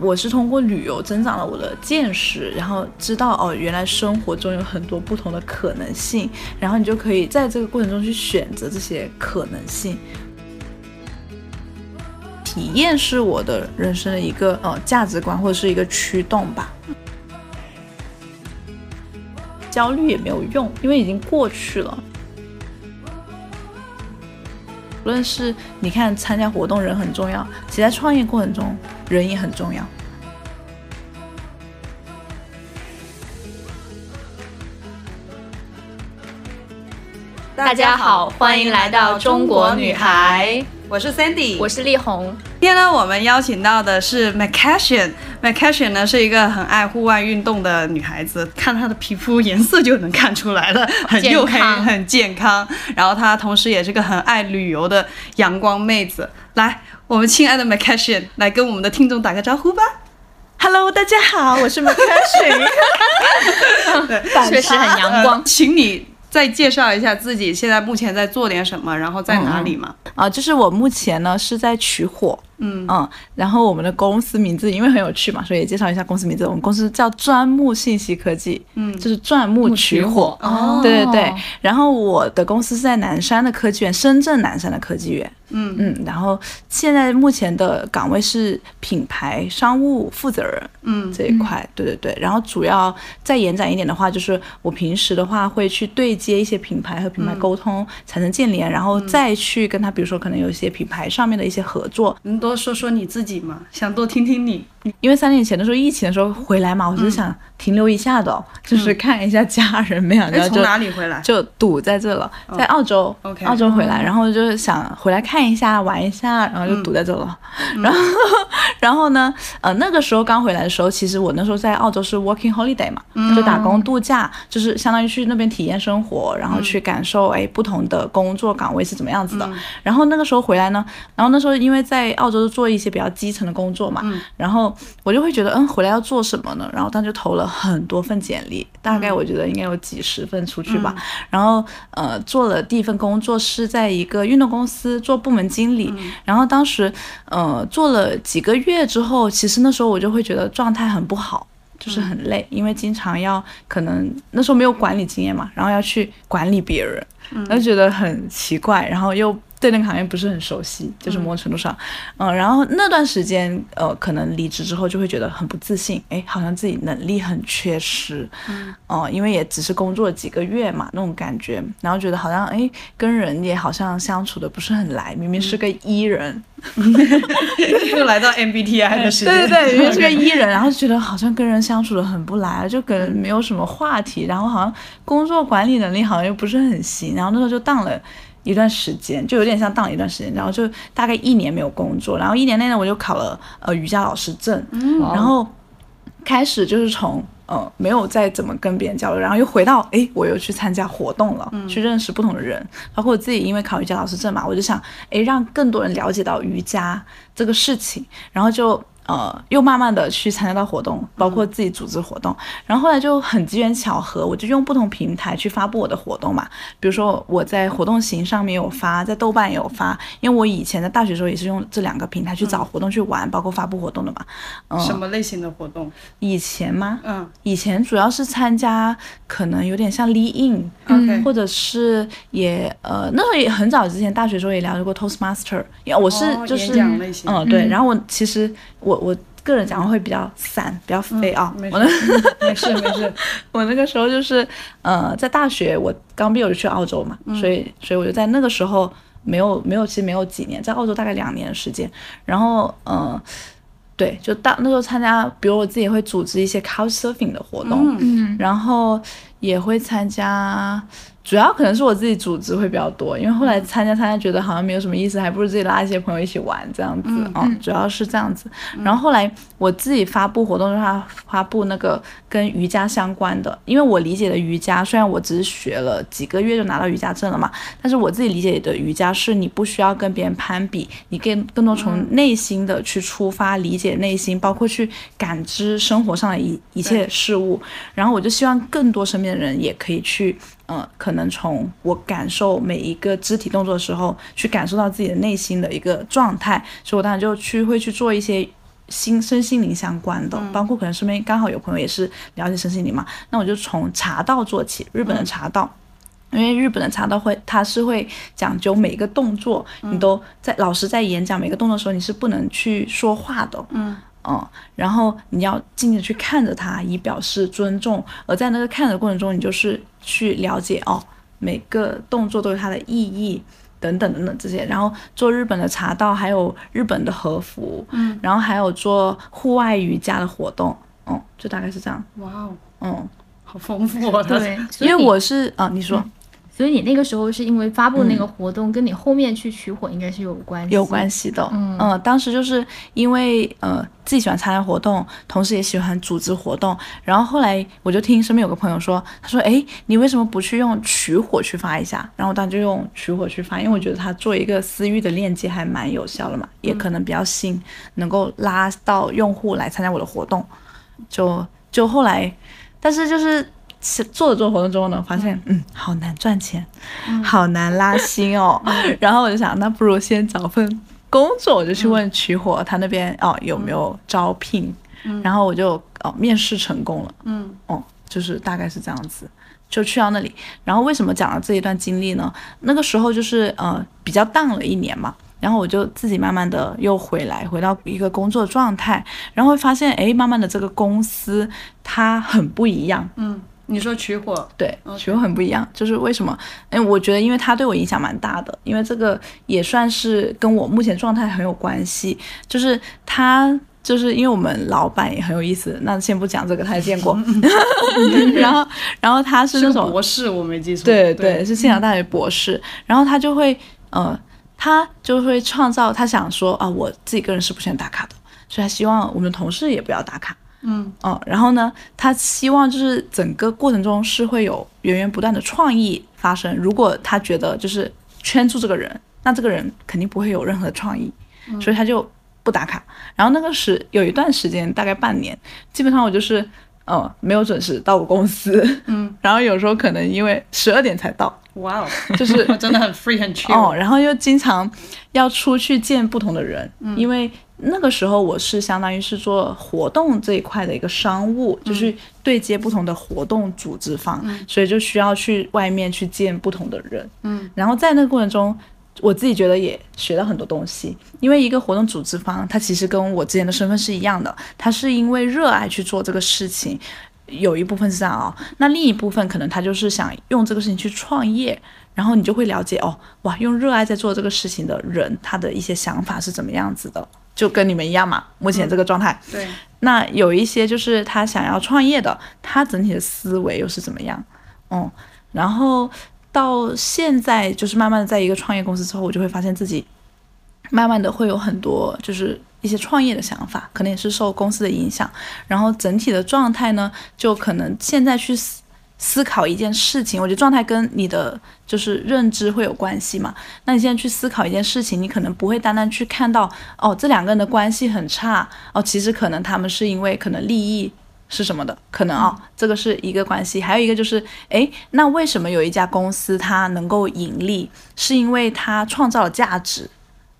我是通过旅游增长了我的见识，然后知道哦，原来生活中有很多不同的可能性，然后你就可以在这个过程中去选择这些可能性。体验是我的人生的一个呃价值观或者是一个驱动吧。焦虑也没有用，因为已经过去了。无论是你看参加活动人很重要，其实在创业过程中人也很重要。大家好，欢迎来到中国女孩。我是 Sandy，我是丽红。今天呢，我们邀请到的是 m c a s i n m c a s i n 呢是一个很爱户外运动的女孩子，看她的皮肤颜色就能看出来了，很黝黑，很健康。然后她同时也是个很爱旅游的阳光妹子。来，我们亲爱的 m c a s i n 来跟我们的听众打个招呼吧。Hello，大家好，我是 m c a s i n 对，确实很阳光，请你。再介绍一下自己现在目前在做点什么，然后在哪里嘛？啊，就是我目前呢是在取火。嗯嗯，然后我们的公司名字因为很有趣嘛，所以也介绍一下公司名字。我们公司叫钻木信息科技，嗯，就是钻木取火。哦，对对对。然后我的公司是在南山的科技园，深圳南山的科技园。嗯嗯。然后现在目前的岗位是品牌商务负责人。嗯，这一块，对对对。然后主要再延展一点的话，就是我平时的话会去对接一些品牌和品牌沟通，产生建联，然后再去跟他，比如说可能有一些品牌上面的一些合作。能，多。说说你自己吗，想多听听你。因为三年前的时候，疫情的时候回来嘛，我就是想停留一下的，就是看一下家人，没想到从哪里回来？就堵在这了，在澳洲，澳洲回来，然后就是想回来看一下，玩一下，然后就堵在这了。然后，然后呢，呃，那个时候刚回来的时候，其实我那时候在澳洲是 working holiday 嘛，就打工度假，就是相当于去那边体验生活，然后去感受哎不同的工作岗位是怎么样子的。然后那个时候回来呢，然后那时候因为在澳洲做一些比较基层的工作嘛，然后。我就会觉得，嗯，回来要做什么呢？然后他就投了很多份简历，大概我觉得应该有几十份出去吧。然后，呃，做了第一份工作是在一个运动公司做部门经理。然后当时，呃，做了几个月之后，其实那时候我就会觉得状态很不好，就是很累，因为经常要可能那时候没有管理经验嘛，然后要去管理别人，然后觉得很奇怪，然后又。对那个行业不是很熟悉，就是某种程度上，嗯，然后那段时间，呃，可能离职之后就会觉得很不自信，哎，好像自己能力很缺失，嗯，哦，因为也只是工作几个月嘛，那种感觉，然后觉得好像，哎，跟人也好像相处的不是很来，明明是个 E 人，又来到 MBTI 的时间，对对对，明明是个 E 人，然后就觉得好像跟人相处的很不来，就跟没有什么话题，然后好像工作管理能力好像又不是很行，然后那时候就当了。一段时间就有点像当了一段时间，然后就大概一年没有工作，然后一年内呢我就考了呃瑜伽老师证，然后开始就是从呃没有再怎么跟别人交流，然后又回到哎我又去参加活动了，去认识不同的人，包括我自己因为考瑜伽老师证嘛，我就想哎让更多人了解到瑜伽这个事情，然后就。呃，又慢慢的去参加到活动，包括自己组织活动，然后后来就很机缘巧合，我就用不同平台去发布我的活动嘛。比如说我在活动型上面有发，在豆瓣也有发，因为我以前在大学时候也是用这两个平台去找活动去玩，包括发布活动的嘛。嗯。什么类型的活动？以前吗？嗯。以前主要是参加，可能有点像 Lead In，或者是也呃那时候也很早之前大学时候也了解过 Toastmaster，因为我是就是嗯对，然后我其实我。我我个人讲话会比较散，比较飞啊。没事没事没事。我那个时候就是，呃，在大学我刚毕业我就去澳洲嘛，所以所以我就在那个时候没有没有其实没有几年，在澳洲大概两年的时间。然后嗯，对，就到那时候参加，比如我自己会组织一些 couch surfing 的活动，嗯，然后也会参加。主要可能是我自己组织会比较多，因为后来参加参加觉得好像没有什么意思，还不如自己拉一些朋友一起玩这样子啊，主要是这样子。然后后来我自己发布活动的话，发布那个跟瑜伽相关的，因为我理解的瑜伽，虽然我只是学了几个月就拿到瑜伽证了嘛，但是我自己理解的瑜伽是你不需要跟别人攀比，你更更多从内心的去出发，理解内心，包括去感知生活上的一一切事物。然后我就希望更多身边的人也可以去。嗯，可能从我感受每一个肢体动作的时候，去感受到自己的内心的一个状态，所以我当然就去会去做一些心身心灵相关的，包括可能身边刚好有朋友也是了解身心灵嘛，那我就从茶道做起，日本的茶道，因为日本的茶道会，它是会讲究每一个动作，你都在老师在演讲每个动作的时候，你是不能去说话的，嗯嗯，然后你要静静去看着他，以表示尊重，而在那个看的过程中，你就是去了解哦，每个动作都有它的意义。等等等等这些，然后做日本的茶道，还有日本的和服，嗯，然后还有做户外瑜伽的活动，嗯，就大概是这样。哇哦，嗯，好丰富啊！对，因为我是啊，你说。所以你那个时候是因为发布那个活动，跟你后面去取火应该是有关系，有关系的。嗯，当时就是因为呃自己喜欢参加活动，同时也喜欢组织活动，然后后来我就听身边有个朋友说，他说，哎，你为什么不去用取火去发一下？然后我当时就用取火去发，因为我觉得它做一个私域的链接还蛮有效的嘛，也可能比较新，能够拉到用户来参加我的活动。就就后来，但是就是。做了做活动之后呢，发现嗯，好难赚钱，好难拉新哦。然后我就想，那不如先找份工作，我就去问取火他那边哦有没有招聘。然后我就哦面试成功了。嗯，哦，就是大概是这样子，就去到那里。然后为什么讲了这一段经历呢？那个时候就是呃比较淡了一年嘛，然后我就自己慢慢的又回来，回到一个工作状态，然后会发现哎，慢慢的这个公司它很不一样。嗯。你说取火对取火很不一样，就是为什么？哎，我觉得因为他对我影响蛮大的，因为这个也算是跟我目前状态很有关系。就是他，就是因为我们老板也很有意思。那先不讲这个，他也见过。然后，然后他是那种博士，我没记错。对对，是信阳大学博士。然后他就会，呃，他就会创造，他想说啊，我自己个人是不喜欢打卡的，所以他希望我们的同事也不要打卡。嗯哦，然后呢，他希望就是整个过程中是会有源源不断的创意发生。如果他觉得就是圈住这个人，那这个人肯定不会有任何创意，所以他就不打卡。然后那个时有一段时间，大概半年，基本上我就是呃没有准时到我公司，嗯，然后有时候可能因为十二点才到，哇哦，就是 真的很 free 很 chill 哦，然后又经常要出去见不同的人，因为。那个时候我是相当于是做活动这一块的一个商务，就是对接不同的活动组织方，所以就需要去外面去见不同的人。嗯，然后在那个过程中，我自己觉得也学到很多东西，因为一个活动组织方，他其实跟我之前的身份是一样的，他是因为热爱去做这个事情，有一部分是这样啊，那另一部分可能他就是想用这个事情去创业，然后你就会了解哦，哇，用热爱在做这个事情的人，他的一些想法是怎么样子的。就跟你们一样嘛，目前这个状态。对。那有一些就是他想要创业的，他整体的思维又是怎么样？嗯。然后到现在就是慢慢的在一个创业公司之后，我就会发现自己慢慢的会有很多就是一些创业的想法，可能也是受公司的影响。然后整体的状态呢，就可能现在去。思考一件事情，我觉得状态跟你的就是认知会有关系嘛。那你现在去思考一件事情，你可能不会单单去看到哦，这两个人的关系很差哦，其实可能他们是因为可能利益是什么的，可能啊，这个是一个关系。还有一个就是，哎，那为什么有一家公司它能够盈利，是因为它创造了价值，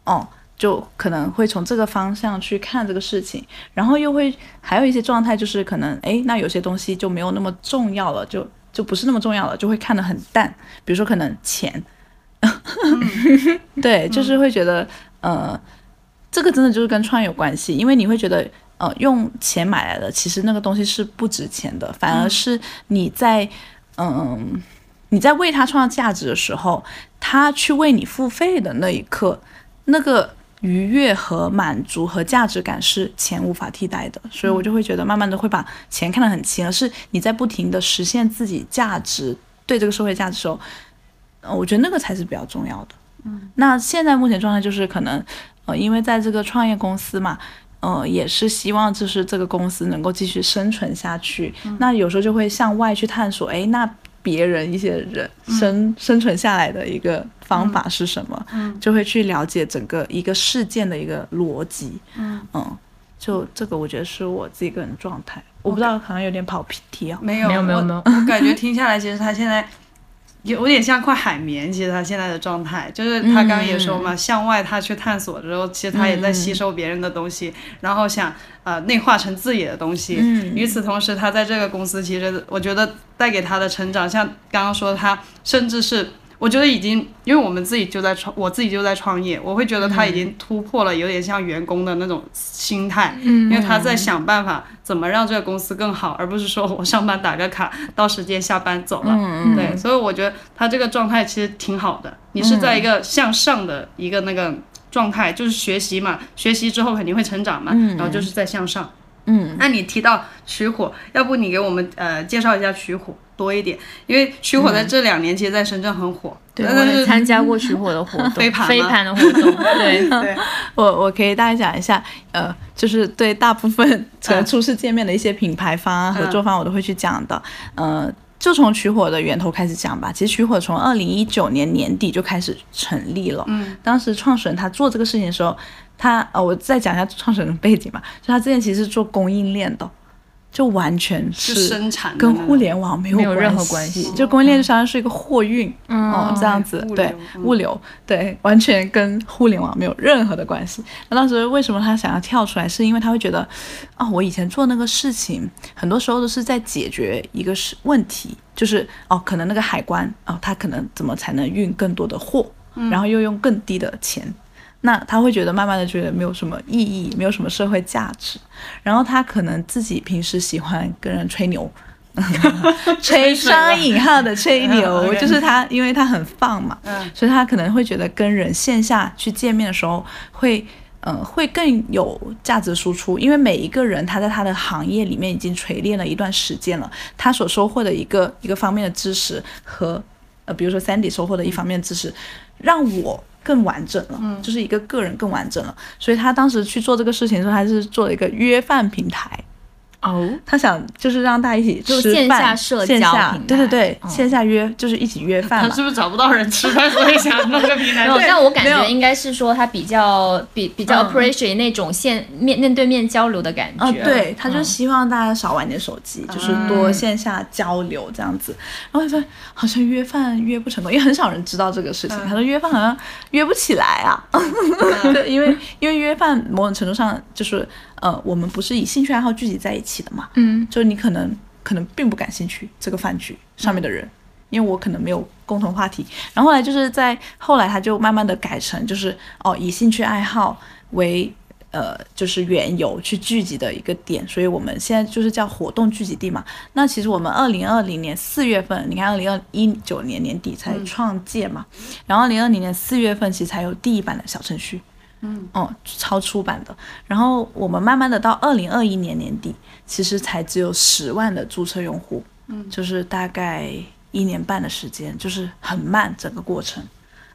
哦。就可能会从这个方向去看这个事情，然后又会还有一些状态，就是可能哎，那有些东西就没有那么重要了，就就不是那么重要了，就会看得很淡。比如说可能钱，对，就是会觉得呃，这个真的就是跟创业有关系，因为你会觉得呃，用钱买来的其实那个东西是不值钱的，反而是你在嗯你在为他创造价值的时候，他去为你付费的那一刻，那个。愉悦和满足和价值感是钱无法替代的，所以我就会觉得慢慢的会把钱看得很轻，而是你在不停的实现自己价值对这个社会价值的时候，呃，我觉得那个才是比较重要的。嗯，那现在目前状态就是可能，呃，因为在这个创业公司嘛，呃，也是希望就是这个公司能够继续生存下去。那有时候就会向外去探索，哎，那。别人一些人生生存下来的一个方法是什么？嗯，就会去了解整个一个事件的一个逻辑。嗯嗯，就这个，我觉得是我自己个人状态。我不知道，可能有点跑题啊。没有没有没有没有，我感觉听下来，其实他现在有点像块海绵。其实他现在的状态，就是他刚刚也说嘛，向外他去探索的时候，其实他也在吸收别人的东西，然后想呃内化成自己的东西。与此同时，他在这个公司，其实我觉得带给他的成长，像刚刚说他甚至是。我觉得已经，因为我们自己就在创，我自己就在创业，我会觉得他已经突破了有点像员工的那种心态，因为他在想办法怎么让这个公司更好，而不是说我上班打个卡，到时间下班走了。对，所以我觉得他这个状态其实挺好的。你是在一个向上的一个那个状态，就是学习嘛，学习之后肯定会成长嘛，然后就是在向上。嗯，那你提到取火，要不你给我们呃介绍一下取火？多一点，因为取火在这两年其实在深圳很火。对，我也参加过取火的活动，飞盘飞盘的活动。对 对，我我可以大概讲一下，呃，就是对大部分初次见面的一些品牌方、合作方，我都会去讲的。呃，就从取火的源头开始讲吧。其实取火从二零一九年年底就开始成立了。嗯，当时创始人他做这个事情的时候，他呃，我再讲一下创始人的背景吧。就他之前其实是做供应链的。就完全是生产，跟互联网没有任何关系。就供应链就相当于是一个货运，哦，这样子，对，物流，对，完全跟互联网没有任何的关系。那当时为什么他想要跳出来？是因为他会觉得，啊，我以前做那个事情，很多时候都是在解决一个是问题，就是哦，可能那个海关，哦，他可能怎么才能运更多的货，然后又用更低的钱。那他会觉得慢慢的觉得没有什么意义，没有什么社会价值，然后他可能自己平时喜欢跟人吹牛，吹双引号的吹牛，就是他因为他很放嘛，所以他可能会觉得跟人线下去见面的时候会，嗯，会更有价值输出，因为每一个人他在他的行业里面已经锤炼了一段时间了，他所收获的一个一个方面的知识和，呃，比如说 Sandy 收获的一方面知识，让我。更完整了，就是一个个人更完整了，所以他当时去做这个事情的时候，他是做了一个约饭平台。哦，他想就是让大家一起吃饭，线下社交对对对，线下约就是一起约饭。他是不是找不到人吃饭，所以想弄个平台？但我感觉应该是说他比较比比较 appreciate 那种线面面对面交流的感觉。啊，对，他就希望大家少玩点手机，就是多线下交流这样子。然后他说好像约饭约不成功，因为很少人知道这个事情。他说约饭好像约不起来啊，对，因为因为约饭某种程度上就是。呃，我们不是以兴趣爱好聚集在一起的嘛？嗯，就是你可能可能并不感兴趣这个饭局上面的人，因为我可能没有共同话题。然后后来就是在后来他就慢慢的改成就是哦以兴趣爱好为呃就是缘由去聚集的一个点，所以我们现在就是叫活动聚集地嘛。那其实我们二零二零年四月份，你看二零二一九年年底才创建嘛，然后二零二零年四月份其实才有第一版的小程序。嗯哦，超出版的。然后我们慢慢的到二零二一年年底，其实才只有十万的注册用户，嗯，就是大概一年半的时间，就是很慢整个过程。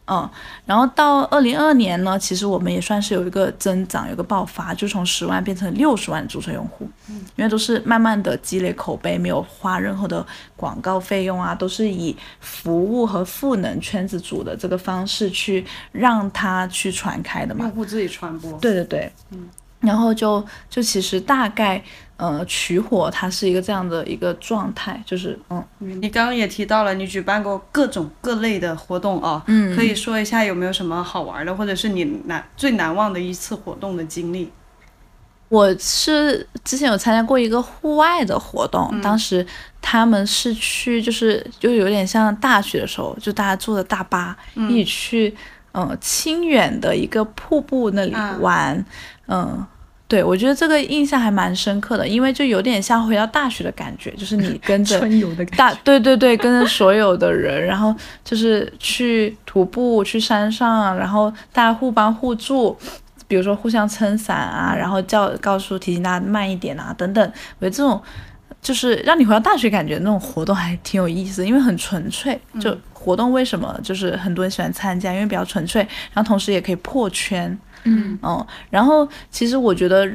嗯，然后到二零二二年呢，其实我们也算是有一个增长，有个爆发，就从十万变成六十万注册用户。嗯，因为都是慢慢的积累口碑，没有花任何的广告费用啊，都是以服务和赋能圈子组的这个方式去让它去传开的嘛。用户自己传播。对对对。嗯。然后就就其实大概。呃，取火它是一个这样的一个状态，就是嗯，你刚刚也提到了，你举办过各种各类的活动啊，嗯，可以说一下有没有什么好玩的，或者是你难最难忘的一次活动的经历？我是之前有参加过一个户外的活动，当时他们是去，就是就有点像大学的时候，就大家坐的大巴一起去，嗯，清远的一个瀑布那里玩，嗯。对，我觉得这个印象还蛮深刻的，因为就有点像回到大学的感觉，就是你跟着 大，对对对，跟着所有的人，然后就是去徒步去山上，然后大家互帮互助，比如说互相撑伞啊，然后叫告诉提醒大家慢一点啊，等等。我觉得这种就是让你回到大学感觉那种活动还挺有意思，因为很纯粹。就活动为什么就是很多人喜欢参加，因为比较纯粹，然后同时也可以破圈。嗯哦，然后其实我觉得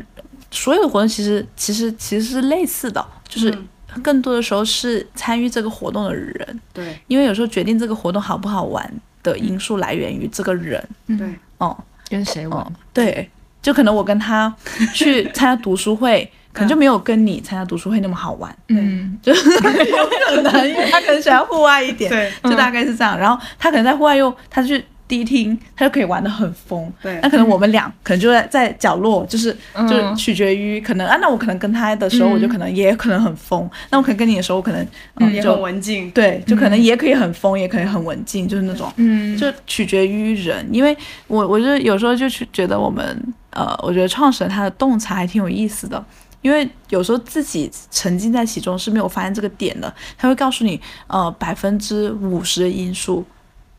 所有的活动其实其实其实是类似的，就是更多的时候是参与这个活动的人。对，因为有时候决定这个活动好不好玩的因素来源于这个人。对，哦，跟谁玩？对，就可能我跟他去参加读书会，可能就没有跟你参加读书会那么好玩。嗯，就 有可能，因为他可能喜欢户外一点，对，就大概是这样。然后他可能在户外又他去。迪厅，他就可以玩的很疯。对，那可能我们俩可能就在在角落，就是就取决于可能啊，那我可能跟他的时候，我就可能也可能很疯。那我可能跟你的时候，我可能嗯也很文静。对，就可能也可以很疯，也可以很文静，就是那种，嗯，就取决于人。因为我我就有时候就去觉得我们呃，我觉得创始人他的洞察还挺有意思的，因为有时候自己沉浸在其中是没有发现这个点的。他会告诉你呃百分之五十的因素。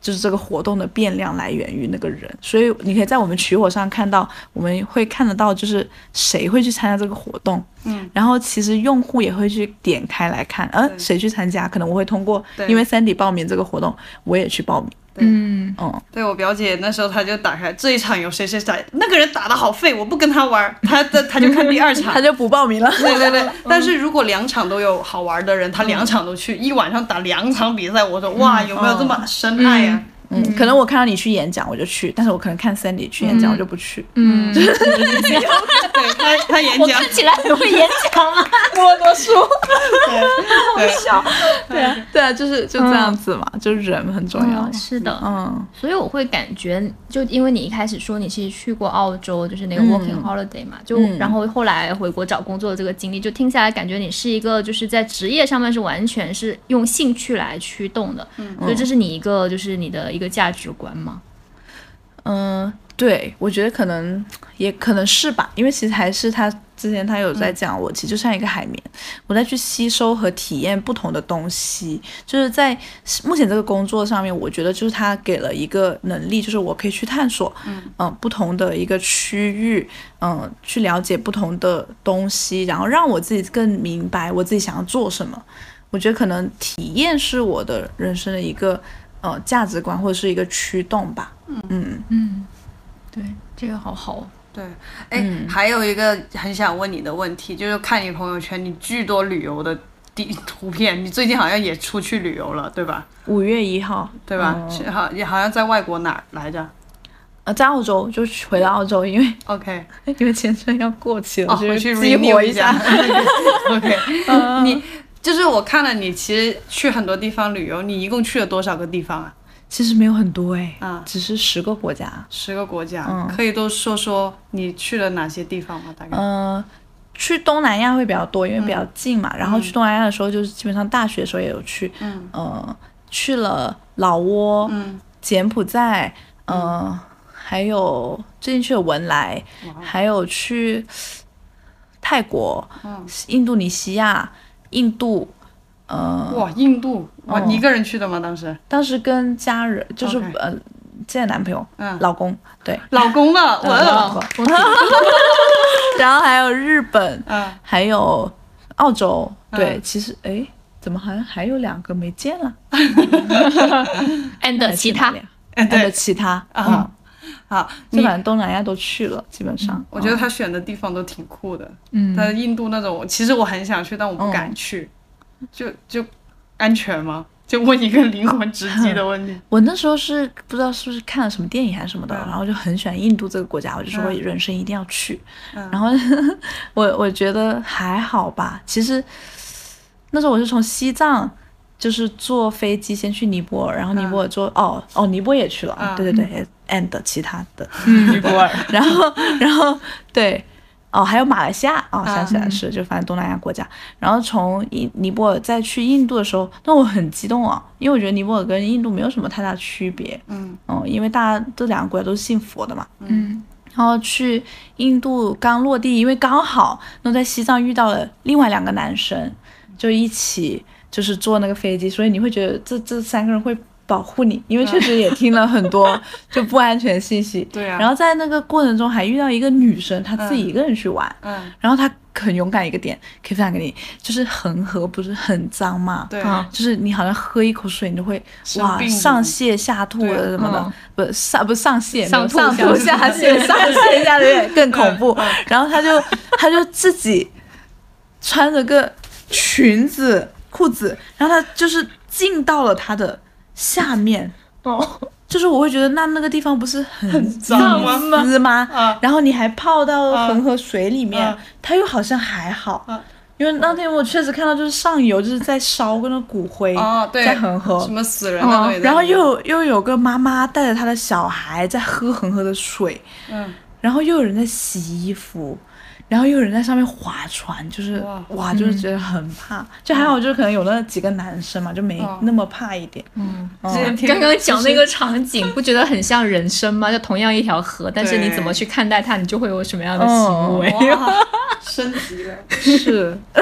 就是这个活动的变量来源于那个人，所以你可以在我们取火上看到，我们会看得到，就是谁会去参加这个活动，嗯，然后其实用户也会去点开来看，呃，谁去参加，可能我会通过，因为 Sandy 报名这个活动，我也去报名。嗯。哦，对我表姐那时候，她就打开这一场有谁谁谁，那个人打的好废，我不跟他玩，她的她就看第二场，她就不报名了。对对对，但是如果两场都有好玩的人，她两场都去，一晚上打两场比赛，我说哇，有没有这么深爱呀？嗯，可能我看到你去演讲，我就去；但是我可能看 Sandy 去演讲，我就不去。嗯，对，他他演讲，看起来很会演讲啊，我多说，对，笑，对啊，对啊，就是就这样子嘛，就是人很重要。是的，嗯，所以我会感觉，就因为你一开始说你其实去过澳洲，就是那个 working holiday 嘛，就然后后来回国找工作的这个经历，就听下来感觉你是一个就是在职业上面是完全是用兴趣来驱动的，嗯，所以这是你一个就是你的一个。价值观吗？嗯，对，我觉得可能也可能是吧，因为其实还是他之前他有在讲，我其实就像一个海绵，我在去吸收和体验不同的东西。就是在目前这个工作上面，我觉得就是他给了一个能力，就是我可以去探索，嗯不同的一个区域，嗯，去了解不同的东西，然后让我自己更明白我自己想要做什么。我觉得可能体验是我的人生的一个。呃，价值观或者是一个驱动吧。嗯嗯嗯，对，这个好好。对，哎，还有一个很想问你的问题，就是看你朋友圈，你巨多旅游的地图片，你最近好像也出去旅游了，对吧？五月一号，对吧？好，也好像在外国哪儿来着？呃，在澳洲，就回到澳洲，因为 OK，因为签证要过期了，回去激活一下。OK，你。就是我看了你，其实去很多地方旅游，你一共去了多少个地方啊？其实没有很多哎，啊，只是十个国家，十个国家，嗯，可以都说说你去了哪些地方吗？大概？嗯，去东南亚会比较多，因为比较近嘛。然后去东南亚的时候，就是基本上大学的时候也有去，嗯，呃，去了老挝，嗯，柬埔寨，嗯，还有最近去了文莱，还有去泰国，嗯，印度尼西亚。印度，呃，哇，印度，哇，你一个人去的吗？当时，当时跟家人，就是呃，现在男朋友，嗯，老公，对，老公了，我老公，然后还有日本，嗯，还有澳洲，对，其实，哎，怎么好像还有两个没见了？and 其他，and 其他，嗯。好，基本上东南亚都去了，基本上。我觉得他选的地方都挺酷的。嗯。他印度那种，其实我很想去，但我不敢去。就就安全吗？就问一个灵魂直击的问题。我那时候是不知道是不是看了什么电影还是什么的，然后就很喜欢印度这个国家，我就说我人生一定要去。嗯。然后 我我觉得还好吧。其实那时候我是从西藏。就是坐飞机先去尼泊尔，然后尼泊尔坐哦哦，尼泊尔也去了，对对对，and 其他的尼泊尔，然后然后对哦，还有马来西亚哦，想起来是就反正东南亚国家，然后从尼尼泊尔再去印度的时候，那我很激动啊，因为我觉得尼泊尔跟印度没有什么太大区别，嗯。哦，因为大家这两个国家都是信佛的嘛，嗯，然后去印度刚落地，因为刚好那在西藏遇到了另外两个男生，就一起。就是坐那个飞机，所以你会觉得这这三个人会保护你，因为确实也听了很多 就不安全信息。对啊。然后在那个过程中还遇到一个女生，她自己一个人去玩。嗯。然后她很勇敢一个点，可以分享给你，就是恒河不是很脏嘛？对。就是你好像喝一口水，你就会哇上泻下吐的什么的，不上不上泻，上吐下泻，上泻下泻更恐怖。然后她就她就自己穿着个裙子。裤子，然后他就是进到了他的下面，哦，就是我会觉得那那个地方不是很脏吗？然后你还泡到恒河水里面，它又好像还好。因为那天我确实看到，就是上游就是在烧那个骨灰，在恒河，什么死人的然后又又有个妈妈带着她的小孩在喝恒河的水，嗯，然后又有人在洗衣服。然后又有人在上面划船，就是哇，就是觉得很怕，就还好，就是可能有那几个男生嘛，就没那么怕一点。嗯，刚刚讲那个场景，不觉得很像人生吗？就同样一条河，但是你怎么去看待它，你就会有什么样的行为。升级了，是，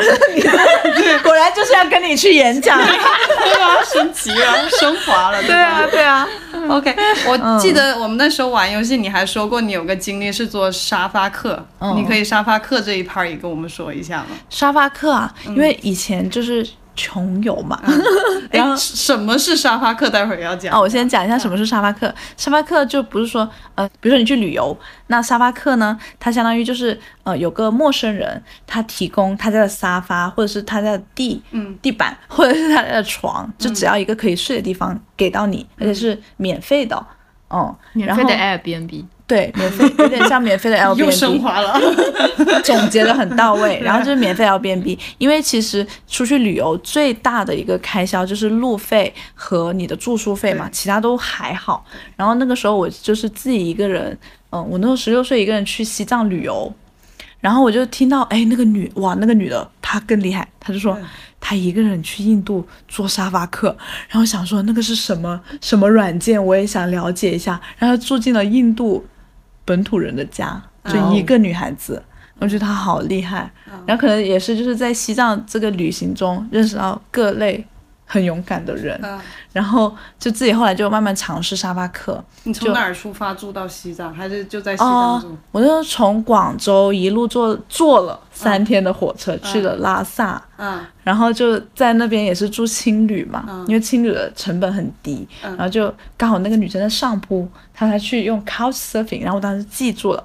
果然就是要跟你去演讲。对啊，升级了，升华了。对啊，对啊。OK，我记得我们那时候玩游戏，你还说过你有个经历是做沙发客，你可以沙发客这一 part 也跟我们说一下吗？沙发客啊，因为以前就是。穷游嘛，然后什么是沙发客？待会儿要讲哦。我先讲一下什么是沙发客。沙发客就不是说，呃，比如说你去旅游，那沙发客呢，它相当于就是呃，有个陌生人，他提供他家的沙发，或者是他家的地，嗯，地板，或者是他家的床，就只要一个可以睡的地方给到你，而且是免费的，哦，免费的 Airbnb。对，免费有点像免费的 L B N B，又升华了，总结的很到位。然后就是免费 L B N B，因为其实出去旅游最大的一个开销就是路费和你的住宿费嘛，其他都还好。然后那个时候我就是自己一个人，嗯，我那时候十六岁一个人去西藏旅游，然后我就听到，哎，那个女哇，那个女的她更厉害，她就说。他一个人去印度做沙发客，然后想说那个是什么什么软件，我也想了解一下。然后住进了印度本土人的家，就一个女孩子，我觉得她好厉害。然后可能也是就是在西藏这个旅行中认识到各类。很勇敢的人，然后就自己后来就慢慢尝试沙发客。你从哪儿出发住到西藏，还是就在西藏住？我就从广州一路坐坐了三天的火车去了拉萨，嗯，然后就在那边也是住青旅嘛，因为青旅的成本很低，然后就刚好那个女生在上铺，她才去用 Couch Surfing，然后我当时记住了，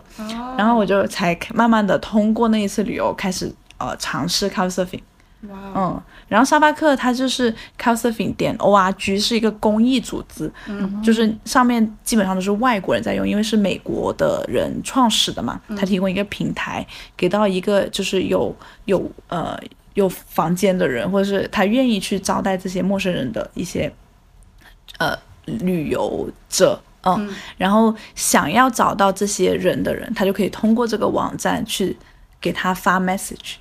然后我就才慢慢的通过那一次旅游开始呃尝试 Couch Surfing。嗯，然后沙发客它就是 Couchsurfing 点 org 是一个公益组织，嗯，就是上面基本上都是外国人在用，因为是美国的人创始的嘛，他提供一个平台给到一个就是有有呃有房间的人，或者是他愿意去招待这些陌生人的一些呃旅游者，嗯，然后想要找到这些人的人，他就可以通过这个网站去给他发 message。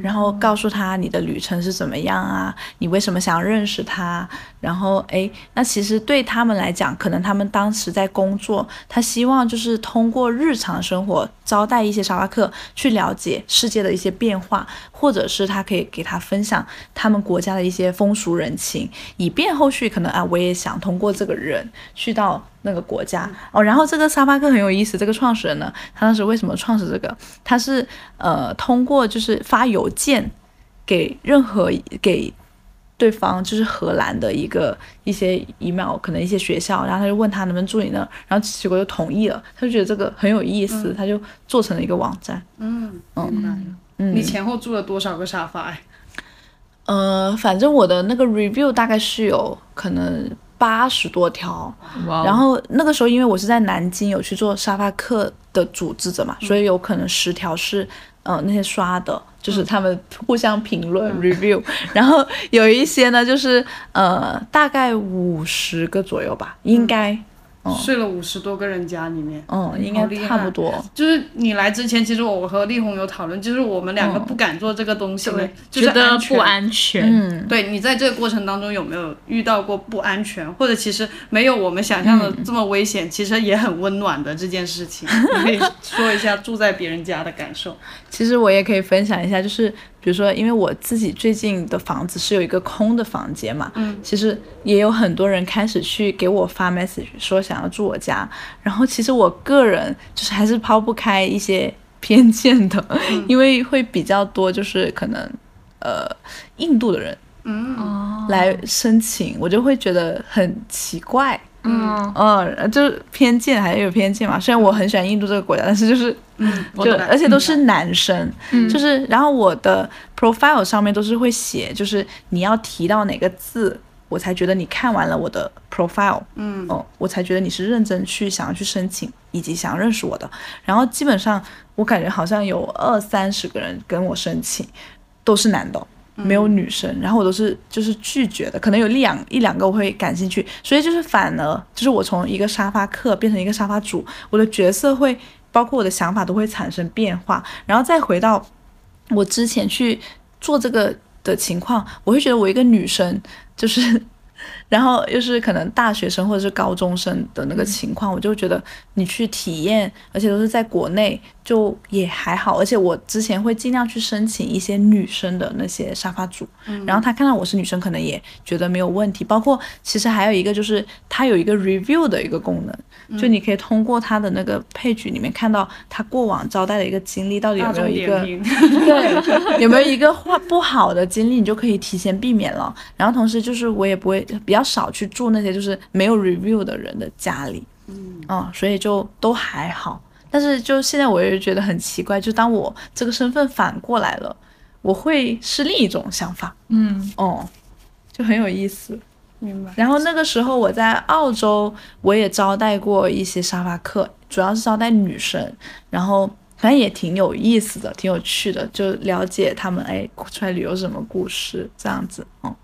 然后告诉他你的旅程是怎么样啊？你为什么想认识他？然后哎，那其实对他们来讲，可能他们当时在工作，他希望就是通过日常生活招待一些沙发客，去了解世界的一些变化，或者是他可以给他分享他们国家的一些风俗人情，以便后续可能啊，我也想通过这个人去到。那个国家哦，然后这个沙发客很有意思。这个创始人呢，他当时为什么创始这个？他是呃通过就是发邮件给任何给对方，就是荷兰的一个一些 email，可能一些学校，然后他就问他能不能住你那，然后结果就同意了。他就觉得这个很有意思，他就做成了一个网站。嗯嗯嗯，你前后住了多少个沙发？呃，反正我的那个 review 大概是有可能。八十多条，然后那个时候因为我是在南京有去做沙发客的组织者嘛，所以有可能十条是，呃那些刷的，就是他们互相评论 review，然后有一些呢就是呃大概五十个左右吧，应该。睡了五十多个人家里面，嗯，应该差不多。就是你来之前，其实我和丽红有讨论，就是我们两个不敢做这个东西，就觉得不安全。嗯，对你在这个过程当中有没有遇到过不安全，或者其实没有我们想象的这么危险，其实也很温暖的这件事情，你可以说一下住在别人家的感受。其实我也可以分享一下，就是。比如说，因为我自己最近的房子是有一个空的房间嘛，嗯，其实也有很多人开始去给我发 message 说想要住我家，然后其实我个人就是还是抛不开一些偏见的，因为会比较多就是可能呃印度的人，嗯，来申请，我就会觉得很奇怪。嗯。嗯，就是偏见还是有偏见嘛。虽然我很喜欢印度这个国家，但是就是，嗯，就而且都是男生，就是，然后我的 profile 上面都是会写，就是你要提到哪个字，我才觉得你看完了我的 profile，嗯，哦，我才觉得你是认真去想要去申请，以及想要认识我的。然后基本上我感觉好像有二三十个人跟我申请，都是男的，没有女生。然后我都是就是拒绝的，可能有两一两个我会感兴趣。所以就是反而就是我从一个沙发客变成一个沙发主，我的角色会包括我的想法都会产生变化。然后再回到我之前去做这个的情况，我会觉得我一个女生。就是，然后又是可能大学生或者是高中生的那个情况，我就觉得你去体验，而且都是在国内，就也还好。而且我之前会尽量去申请一些女生的那些沙发主，然后他看到我是女生，可能也觉得没有问题。包括其实还有一个就是，它有一个 review 的一个功能。就你可以通过他的那个配局里面看到他过往招待的一个经历，到底有没有一个对有没有一个坏不好的经历，你就可以提前避免了。然后同时就是我也不会比较少去住那些就是没有 review 的人的家里，嗯，所以就都还好。但是就现在我也觉得很奇怪，就当我这个身份反过来了，我会是另一种想法，嗯，哦，就很有意思。明白。然后那个时候我在澳洲，我也招待过一些沙发客，主要是招待女生。然后反正也挺有意思的，挺有趣的，就了解他们哎出来旅游什么故事这样子，嗯，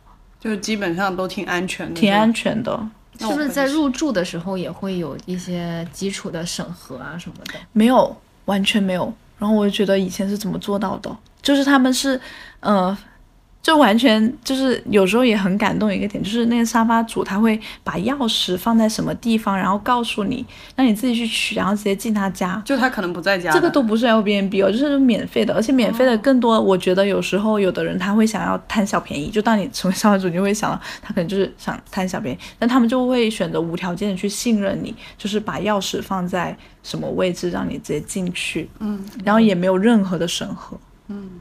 就基本上都挺安全的。挺安全的。是不是在入住的时候也会有一些基础的审核啊什么的？没有，完全没有。然后我就觉得以前是怎么做到的？就是他们是，呃。就完全就是有时候也很感动一个点，就是那个沙发主他会把钥匙放在什么地方，然后告诉你，让你自己去取，然后直接进他家。就他可能不在家。这个都不是 Airbnb 哦，就是免费的，而且免费的更多。我觉得有时候有的人他会想要贪小便宜，就当你成为沙发主，你会想到他可能就是想贪小便宜，但他们就会选择无条件的去信任你，就是把钥匙放在什么位置，让你直接进去。嗯。然后也没有任何的审核。嗯。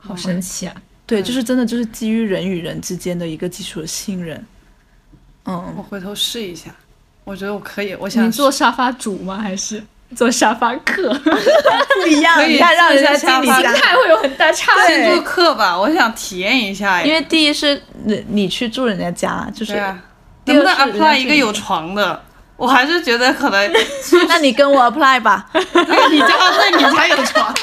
好神奇啊。对，就是真的，就是基于人与人之间的一个基础的信任。嗯，我回头试一下，我觉得我可以。我想你做沙发主吗？还是做沙发客？不一样，可以让人家心态会有很大差别。先做客吧，我想体验一下。因为第一是你你去住人家家，就是能不能 apply 一个有床的？我还是觉得可能。那你跟我 apply 吧，你家那你才有床。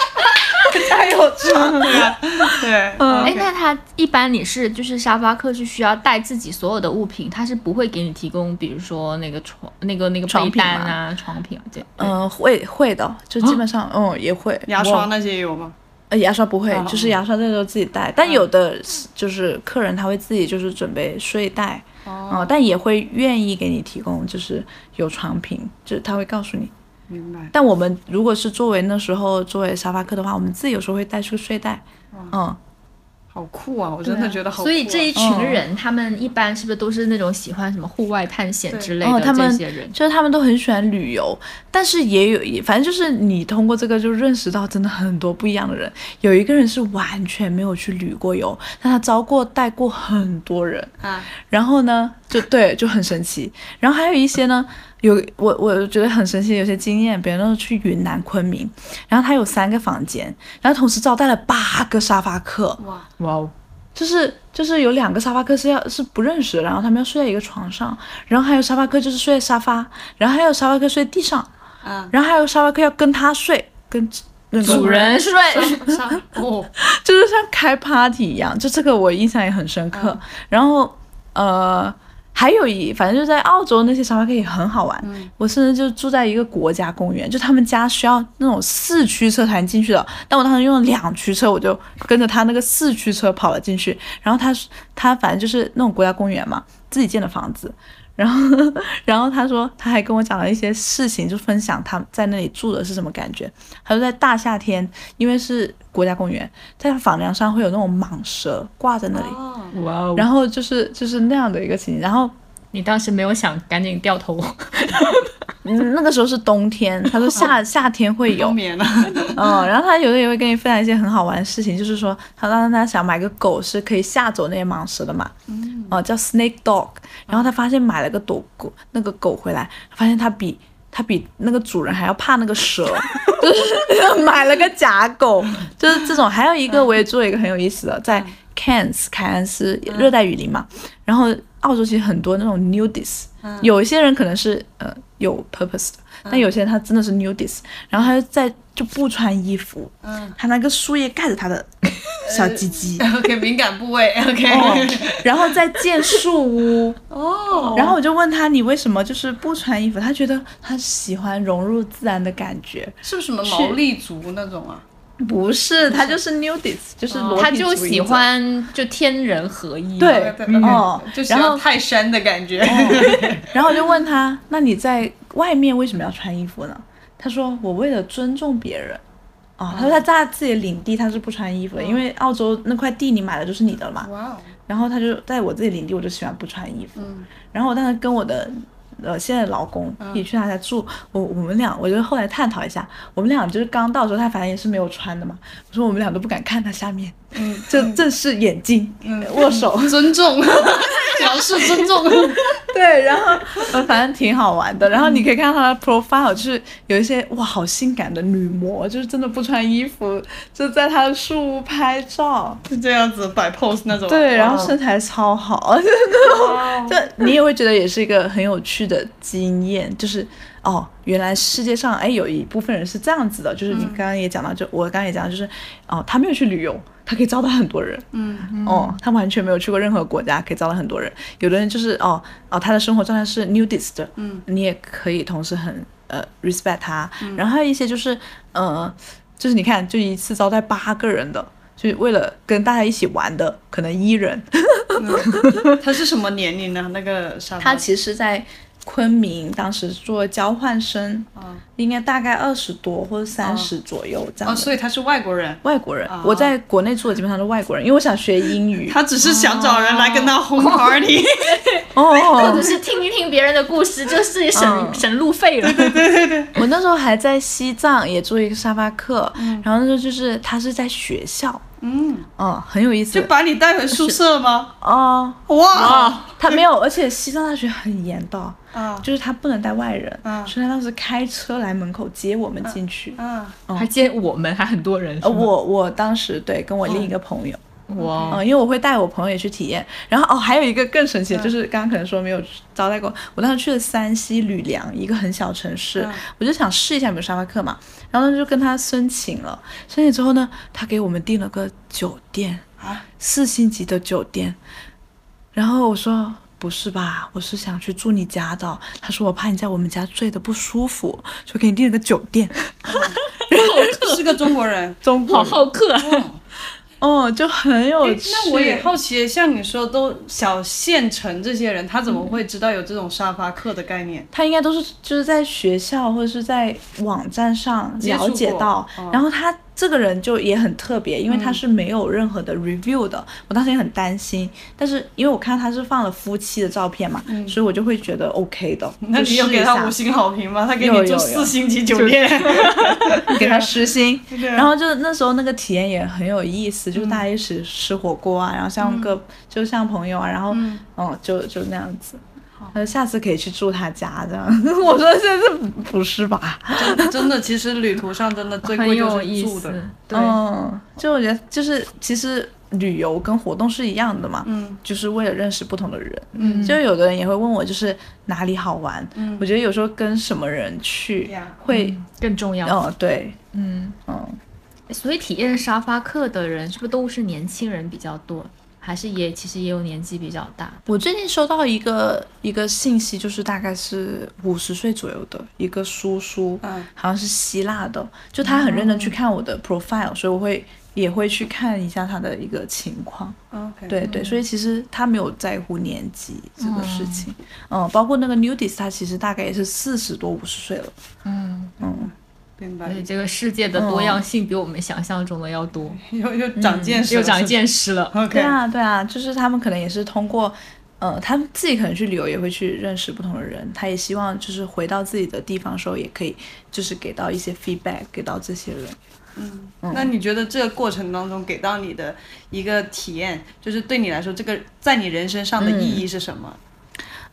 才有床了，对，哎，那他一般你是就是沙发客是需要带自己所有的物品，他是不会给你提供，比如说那个床、那个那个床单啊、床品这嗯，会会的，就基本上，嗯，也会。牙刷那些有吗？呃，牙刷不会，就是牙刷这都自己带。但有的就是客人他会自己就是准备睡袋，哦，但也会愿意给你提供，就是有床品，就是他会告诉你。明白。但我们如果是作为那时候作为沙发客的话，我们自己有时候会带出睡袋。嗯，好酷啊！我真的觉得好酷。所以这一群人，他们一般是不是都是那种喜欢什么户外探险之类的这些人？就是他们都很喜欢旅游，但是也有，反正就是你通过这个就认识到真的很多不一样的人。有一个人是完全没有去旅过游，但他招过带过很多人啊。然后呢，就对，就很神奇。然后还有一些呢。有我，我觉得很神奇，有些经验。别人都是去云南昆明，然后他有三个房间，然后同时招待了八个沙发客。哇哇哦！就是就是有两个沙发客是要是不认识，然后他们要睡在一个床上，然后还有沙发客就是睡在沙发，然后还有沙发客睡地上，嗯，然后还有沙发客要跟他睡，跟主人睡，哦，就是像开 party 一样，就这个我印象也很深刻。然后呃。还有一，反正就在澳洲那些沙发客也很好玩。我甚至就住在一个国家公园，就他们家需要那种四驱车才能进去的，但我当时用了两驱车，我就跟着他那个四驱车跑了进去。然后他他反正就是那种国家公园嘛，自己建的房子。然后，然后他说，他还跟我讲了一些事情，就分享他在那里住的是什么感觉。他说在大夏天，因为是国家公园，在房梁上会有那种蟒蛇挂在那里，哇哦！然后就是就是那样的一个情景。然后你当时没有想赶紧掉头？嗯，那个时候是冬天，他说夏 夏天会有。嗯，然后他有的也会跟你分享一些很好玩的事情，就是说他让他想买个狗是可以吓走那些蟒蛇的嘛。嗯。哦，叫 Snake Dog。然后他发现买了个狗狗那个狗回来，发现它比它比那个主人还要怕那个蛇，就是买了个假狗，就是这种。还有一个我也做一个很有意思的，在 Cairns 凯恩斯热带雨林嘛，然后。澳洲其实很多那种 nudist，有一些人可能是呃有 purpose 的，但有些人他真的是 nudist，然后他就在就不穿衣服，嗯，他拿个树叶盖着他的小鸡鸡，OK 敏感部位，OK，然后再建树屋，哦，然后我就问他你为什么就是不穿衣服？他觉得他喜欢融入自然的感觉，是不是什么毛利族那种啊？不是，他就是 nudist，就是他就喜欢就天人合一。对，哦，就喜欢泰山的感觉。然后我就问他，那你在外面为什么要穿衣服呢？他说我为了尊重别人。哦，他说他在自己的领地他是不穿衣服的，因为澳洲那块地你买的就是你的嘛。哇。然后他就在我自己领地，我就喜欢不穿衣服。嗯。然后我当时跟我的。呃，现在老公一起去他家住，我我们俩，我就后来探讨一下，我们俩就是刚到的时候，他反正也是没有穿的嘛。我说我们俩都不敢看他下面，嗯，就正视眼睛，嗯，握手，尊重，表示尊重，对，然后反正挺好玩的。然后你可以看到他的 profile，就是有一些哇，好性感的女模，就是真的不穿衣服，就在他的树屋拍照，是这样子摆 pose 那种。对，然后身材超好，就那种，就你也会觉得也是一个很有趣。的经验就是，哦，原来世界上哎有一部分人是这样子的，就是你刚刚也讲到，就我刚刚也讲到，就是哦，他没有去旅游，他可以招到很多人，嗯，哦，他完全没有去过任何国家，可以招到很多人。有的人就是哦哦，他的生活状态是 nudist，嗯，你也可以同时很呃 respect 他。然后还有一些就是呃，就是你看，就一次招待八个人的，就是为了跟大家一起玩的，可能一人。他是什么年龄呢？那个他其实，在。昆明当时做交换生，应该大概二十多或者三十左右这样。哦，所以他是外国人。外国人，我在国内住的基本上都是外国人，因为我想学英语。他只是想找人来跟他 home party，哦，或者是听一听别人的故事，就是省 省路费了。对对对对。我那时候还在西藏也做一个沙发客，然后那时候就是他是在学校。嗯。哦，很有意思，就把你带回宿舍吗？啊哇，他没有，而且西藏大学很严的，啊，就是他不能带外人，啊，所以他当时开车来门口接我们进去，啊，还接我们，还很多人，呃，我我当时对跟我另一个朋友。哇，嗯，因为我会带我朋友也去体验，然后哦，还有一个更神奇的，就是刚刚可能说没有招待过，我当时去了山西吕梁一个很小城市，我就想试一下有没有沙发客嘛，然后呢就跟他申请了，申请之后呢，他给我们订了个酒店啊，四星级的酒店，然后我说不是吧，我是想去住你家的，他说我怕你在我们家睡得不舒服，就给你订了个酒店，是个中国人，中国好好客。哦，就很有趣。那我也好奇，像你说都小县城这些人，他怎么会知道有这种沙发客的概念？他应该都是就是在学校或者是在网站上了解到，然后他。这个人就也很特别，因为他是没有任何的 review 的，我当时也很担心，但是因为我看他是放了夫妻的照片嘛，所以我就会觉得 OK 的。那你有给他五星好评吗？他给你就四星级酒店，给他十星。然后就那时候那个体验也很有意思，就是大家一起吃火锅啊，然后像个就像朋友啊，然后嗯就就那样子。他说下次可以去住他家这样，我说这是不是吧？真真的，其实旅途上真的最贵就是住的。对，就我觉得就是其实旅游跟活动是一样的嘛，嗯，就是为了认识不同的人。嗯，就有的人也会问我，就是哪里好玩？嗯，我觉得有时候跟什么人去会更重要。哦，对，嗯嗯，所以体验沙发客的人是不是都是年轻人比较多？还是也其实也有年纪比较大。我最近收到一个一个信息，就是大概是五十岁左右的一个叔叔，嗯，好像是希腊的，就他很认真去看我的 profile，所以我会也会去看一下他的一个情况。OK，对对，所以其实他没有在乎年纪这个事情，嗯，包括那个 nudist，他其实大概也是四十多五十岁了，嗯嗯。而且这个世界的多样性比我们想象中的要多，又又长见识，又长见识了。对啊，对啊，就是他们可能也是通过，呃，他们自己可能去旅游也会去认识不同的人，他也希望就是回到自己的地方的时候也可以，就是给到一些 feedback 给到这些人。嗯，那你觉得这个过程当中给到你的一个体验，就是对你来说，这个在你人生上的意义是什么？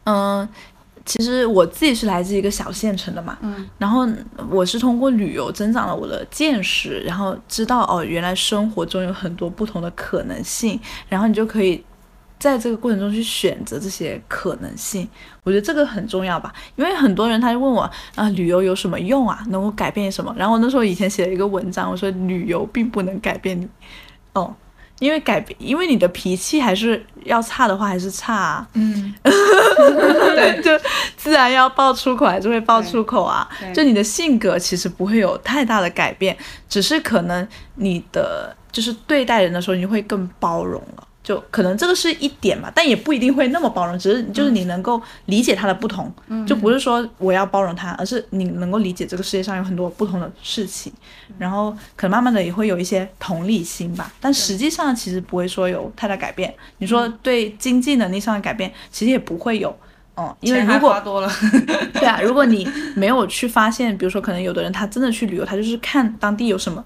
嗯。其实我自己是来自一个小县城的嘛，嗯，然后我是通过旅游增长了我的见识，然后知道哦，原来生活中有很多不同的可能性，然后你就可以在这个过程中去选择这些可能性，我觉得这个很重要吧。因为很多人他就问我啊，旅游有什么用啊？能够改变什么？然后那时候以前写了一个文章，我说旅游并不能改变你，哦。因为改变，因为你的脾气还是要差的话，还是差。啊嗯，对，就自然要爆出口，还是会爆出口啊。就你的性格其实不会有太大的改变，只是可能你的就是对待人的时候，你会更包容了。就可能这个是一点吧，但也不一定会那么包容，只是就是你能够理解他的不同，就不是说我要包容他，而是你能够理解这个世界上有很多不同的事情，然后可能慢慢的也会有一些同理心吧，但实际上其实不会说有太大改变。你说对经济能力上的改变，其实也不会有，嗯，因为如果多了，对啊，如果你没有去发现，比如说可能有的人他真的去旅游，他就是看当地有什么。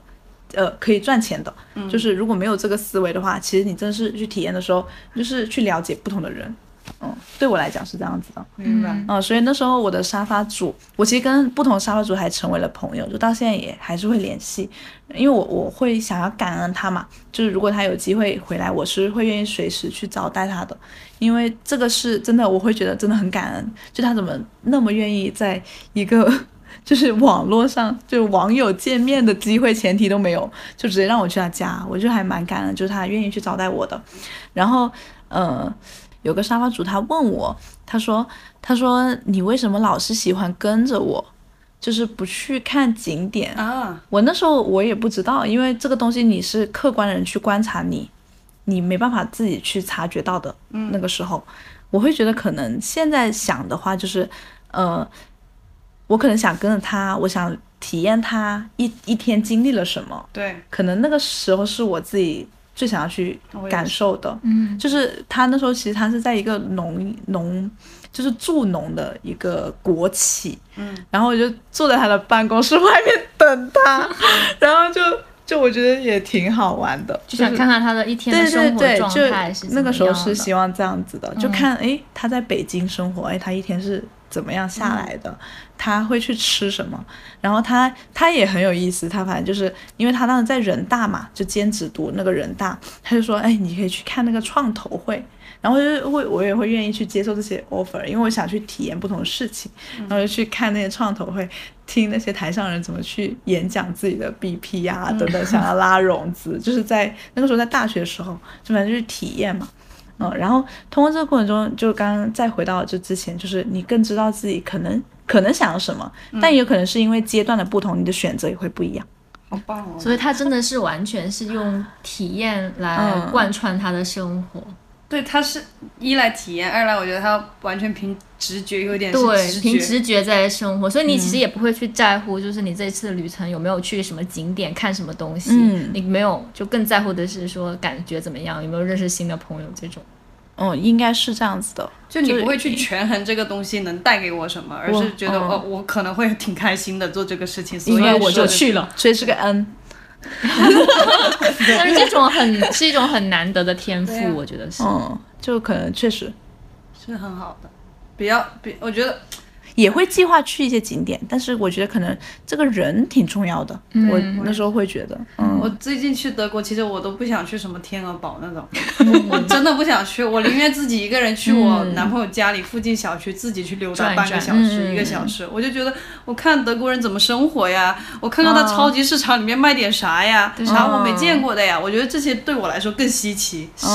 呃，可以赚钱的，就是如果没有这个思维的话，其实你真的是去体验的时候，就是去了解不同的人，嗯，对我来讲是这样子的，明白，嗯，所以那时候我的沙发主，我其实跟不同沙发主还成为了朋友，就到现在也还是会联系，因为我我会想要感恩他嘛，就是如果他有机会回来，我是会愿意随时去招待他的，因为这个是真的，我会觉得真的很感恩，就他怎么那么愿意在一个。就是网络上就网友见面的机会前提都没有，就直接让我去他家，我就还蛮感恩，就是他愿意去招待我的。然后，呃，有个沙发主他问我，他说，他说你为什么老是喜欢跟着我，就是不去看景点啊？我那时候我也不知道，因为这个东西你是客观的人去观察你，你没办法自己去察觉到的。那个时候，我会觉得可能现在想的话就是，呃。我可能想跟着他，我想体验他一一天经历了什么。对，可能那个时候是我自己最想要去感受的。嗯，就是他那时候其实他是在一个农农，就是助农的一个国企。嗯，然后我就坐在他的办公室外面等他，然后就就我觉得也挺好玩的，就想看看他的一天的生活状态是那个时候是希望这样子的，就看哎他在北京生活，哎他一天是怎么样下来的。他会去吃什么？然后他他也很有意思，他反正就是因为他当时在人大嘛，就兼职读那个人大，他就说，哎，你可以去看那个创投会，然后就会我也会愿意去接受这些 offer，因为我想去体验不同的事情，然后就去看那些创投会，听那些台上人怎么去演讲自己的 BP 呀等等，想要拉融资，就是在那个时候在大学的时候，就反正就是体验嘛，嗯，然后通过这个过程中，就刚刚再回到就之前，就是你更知道自己可能。可能想要什么，但也有可能是因为阶段的不同，你的选择也会不一样。好棒哦！所以他真的是完全是用体验来贯穿他的生活。对，他是一来体验，二来我觉得他完全凭直觉，有点对，凭直觉在生活。所以你其实也不会去在乎，就是你这次旅程有没有去什么景点看什么东西，你没有，就更在乎的是说感觉怎么样，有没有认识新的朋友这种。嗯，应该是这样子的，就你不会去权衡这个东西能带给我什么，而是觉得哦，我可能会挺开心的做这个事情，所以我就去了，所以是个 N。但是这种很是一种很难得的天赋，我觉得是，嗯，就可能确实。是很好的，比较比，我觉得。也会计划去一些景点，但是我觉得可能这个人挺重要的。我那时候会觉得，嗯，我最近去德国，其实我都不想去什么天鹅堡那种，我真的不想去，我宁愿自己一个人去我男朋友家里附近小区自己去溜达半个小时一个小时，我就觉得我看德国人怎么生活呀，我看看他超级市场里面卖点啥呀，啥我没见过的呀，我觉得这些对我来说更稀奇。是。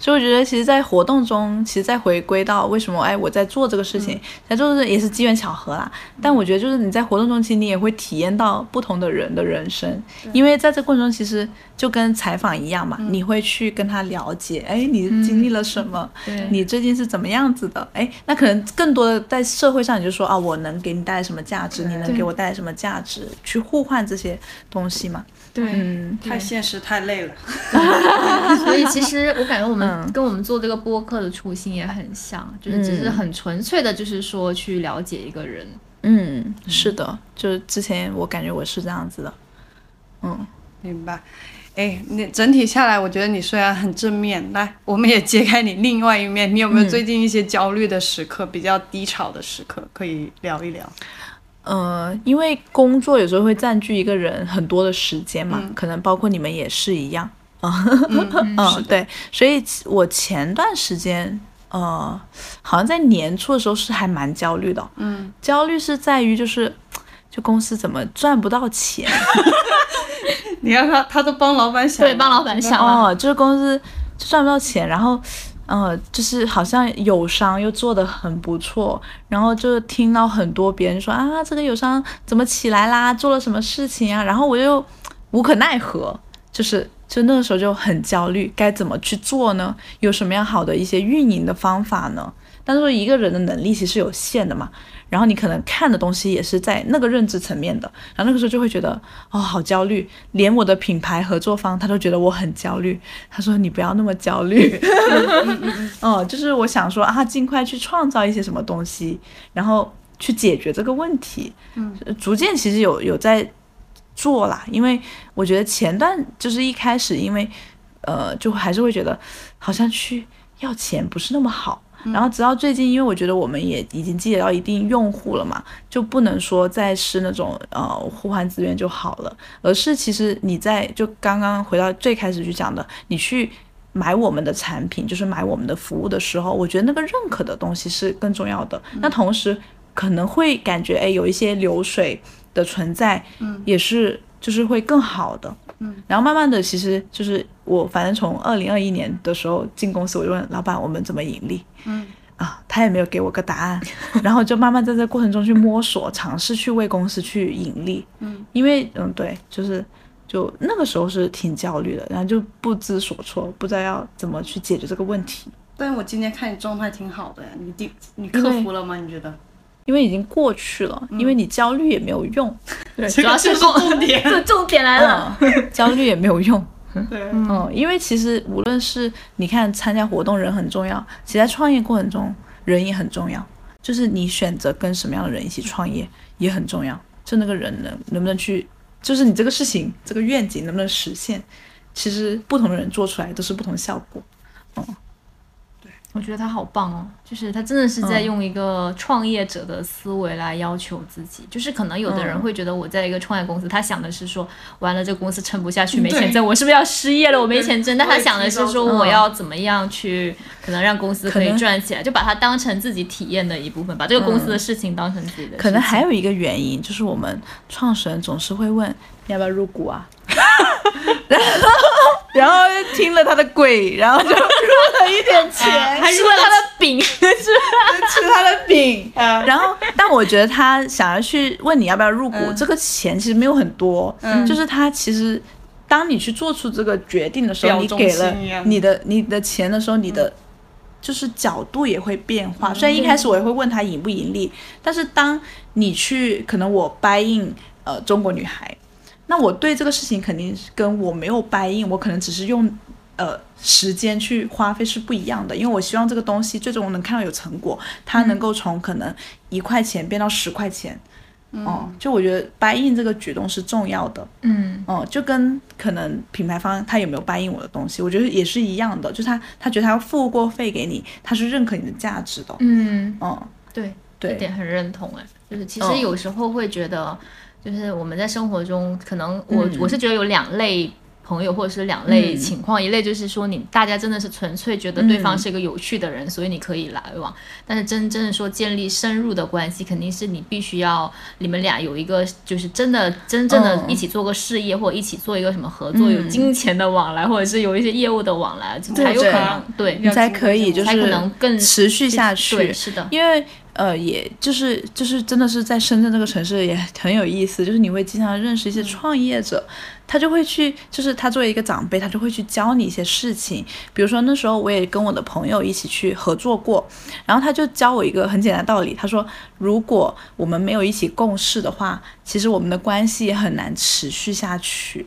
所以我觉得，其实，在活动中，其实再回归到为什么，哎，我在做这个事情，在做的也是机缘巧合啦。但我觉得，就是你在活动中，其实你也会体验到不同的人的人生，因为在这过程中，其实就跟采访一样嘛，你会去跟他了解，哎，你经历了什么，你最近是怎么样子的，哎，那可能更多的在社会上，你就说啊，我能给你带来什么价值，你能给我带来什么价值，去互换这些东西嘛。对，太现实，太累了。所以其实我感觉我们跟我们做这个播客的初心也很像，就是只是很纯粹的，就是说去了解一个人。嗯，是的，就是之前我感觉我是这样子的。嗯，明白。哎，你整体下来，我觉得你虽然很正面，来，我们也揭开你另外一面。你有没有最近一些焦虑的时刻，比较低潮的时刻，可以聊一聊？呃，因为工作有时候会占据一个人很多的时间嘛，可能包括你们也是一样。啊，嗯，对，所以我前段时间，呃，好像在年初的时候是还蛮焦虑的，嗯，焦虑是在于就是，就公司怎么赚不到钱，你看他，他都帮老板想，对，帮老板想哦，就是公司赚不到钱，然后，呃，就是好像友商又做得很不错，然后就听到很多别人说啊，这个友商怎么起来啦，做了什么事情啊，然后我又无可奈何，就是。就那个时候就很焦虑，该怎么去做呢？有什么样好的一些运营的方法呢？但是说一个人的能力其实有限的嘛，然后你可能看的东西也是在那个认知层面的，然后那个时候就会觉得哦，好焦虑，连我的品牌合作方他都觉得我很焦虑。他说你不要那么焦虑，哦，就是我想说啊，尽快去创造一些什么东西，然后去解决这个问题。嗯，逐渐其实有有在。做啦，因为我觉得前段就是一开始，因为，呃，就还是会觉得好像去要钱不是那么好。然后直到最近，因为我觉得我们也已经积累到一定用户了嘛，就不能说再是那种呃互换资源就好了，而是其实你在就刚刚回到最开始去讲的，你去买我们的产品，就是买我们的服务的时候，我觉得那个认可的东西是更重要的。那同时可能会感觉哎有一些流水。的存在，嗯，也是就是会更好的，嗯，然后慢慢的，其实就是我反正从二零二一年的时候进公司，我就问老板我们怎么盈利，嗯，啊，他也没有给我个答案，然后就慢慢在这过程中去摸索，尝试去为公司去盈利，嗯，因为嗯对，就是就那个时候是挺焦虑的，然后就不知所措，不知道要怎么去解决这个问题。但是我今天看你状态挺好的呀，你第你克服了吗？你觉得？因为已经过去了，因为你焦虑也没有用。对，主要是重点，对，重点来了，焦虑也没有用。对，嗯，因为其实无论是你看参加活动人很重要，其实在创业过程中人也很重要。就是你选择跟什么样的人一起创业也很重要。就那个人能能不能去，就是你这个事情这个愿景能不能实现，其实不同的人做出来都是不同效果。嗯。我觉得他好棒哦，就是他真的是在用一个创业者的思维来要求自己。就是可能有的人会觉得我在一个创业公司，他想的是说，完了这个公司撑不下去，没钱挣，我是不是要失业了？我没钱挣。但他想的是说，我要怎么样去可能让公司可以赚起来，就把它当成自己体验的一部分，把这个公司的事情当成自己的。可能还有一个原因，就是我们创始人总是会问，要不要入股啊？然后，然后听了他的鬼，然后就入了一点钱，还吃了他的饼，吃 吃他的饼。然后，但我觉得他想要去问你要不要入股，这个钱其实没有很多，就是他其实当你去做出这个决定的时候，你给了你的你的钱的时候，你的就是角度也会变化。虽然一开始我也会问他盈不盈利，但是当你去可能我 buy in 呃中国女孩。那我对这个事情肯定跟我没有掰硬，我可能只是用，呃，时间去花费是不一样的，因为我希望这个东西最终能看到有成果，它能够从可能一块钱变到十块钱，哦，就我觉得掰硬这个举动是重要的，嗯，哦，就跟可能品牌方他有没有掰硬我的东西，我觉得也是一样的，就他他觉得他要付过费给你，他是认可你的价值的，嗯，哦，对，这点很认同哎，就是其实有时候会觉得。就是我们在生活中，可能我我是觉得有两类朋友，或者是两类情况。一类就是说，你大家真的是纯粹觉得对方是一个有趣的人，所以你可以来往。但是真真的说建立深入的关系，肯定是你必须要你们俩有一个，就是真的真正的一起做个事业，或者一起做一个什么合作，有金钱的往来，或者是有一些业务的往来，才有可能对，你才可以就是才可能更持续下去。对，是的，因为。呃，也就是就是真的是在深圳这个城市也很有意思，就是你会经常认识一些创业者，他就会去，就是他作为一个长辈，他就会去教你一些事情。比如说那时候我也跟我的朋友一起去合作过，然后他就教我一个很简单的道理，他说如果我们没有一起共事的话，其实我们的关系也很难持续下去，